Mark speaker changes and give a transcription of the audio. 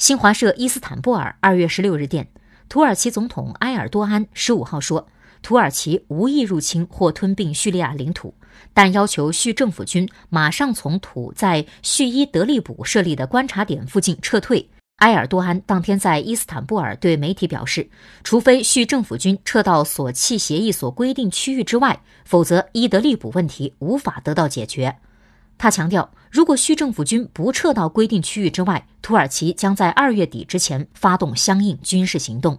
Speaker 1: 新华社伊斯坦布尔二月十六日电，土耳其总统埃尔多安十五号说，土耳其无意入侵或吞并叙利亚领土，但要求叙政府军马上从土在叙伊德利卜设立的观察点附近撤退。埃尔多安当天在伊斯坦布尔对媒体表示，除非叙政府军撤到索契协议所规定区域之外，否则伊德利卜问题无法得到解决。他强调，如果叙政府军不撤到规定区域之外，土耳其将在二月底之前发动相应军事行动。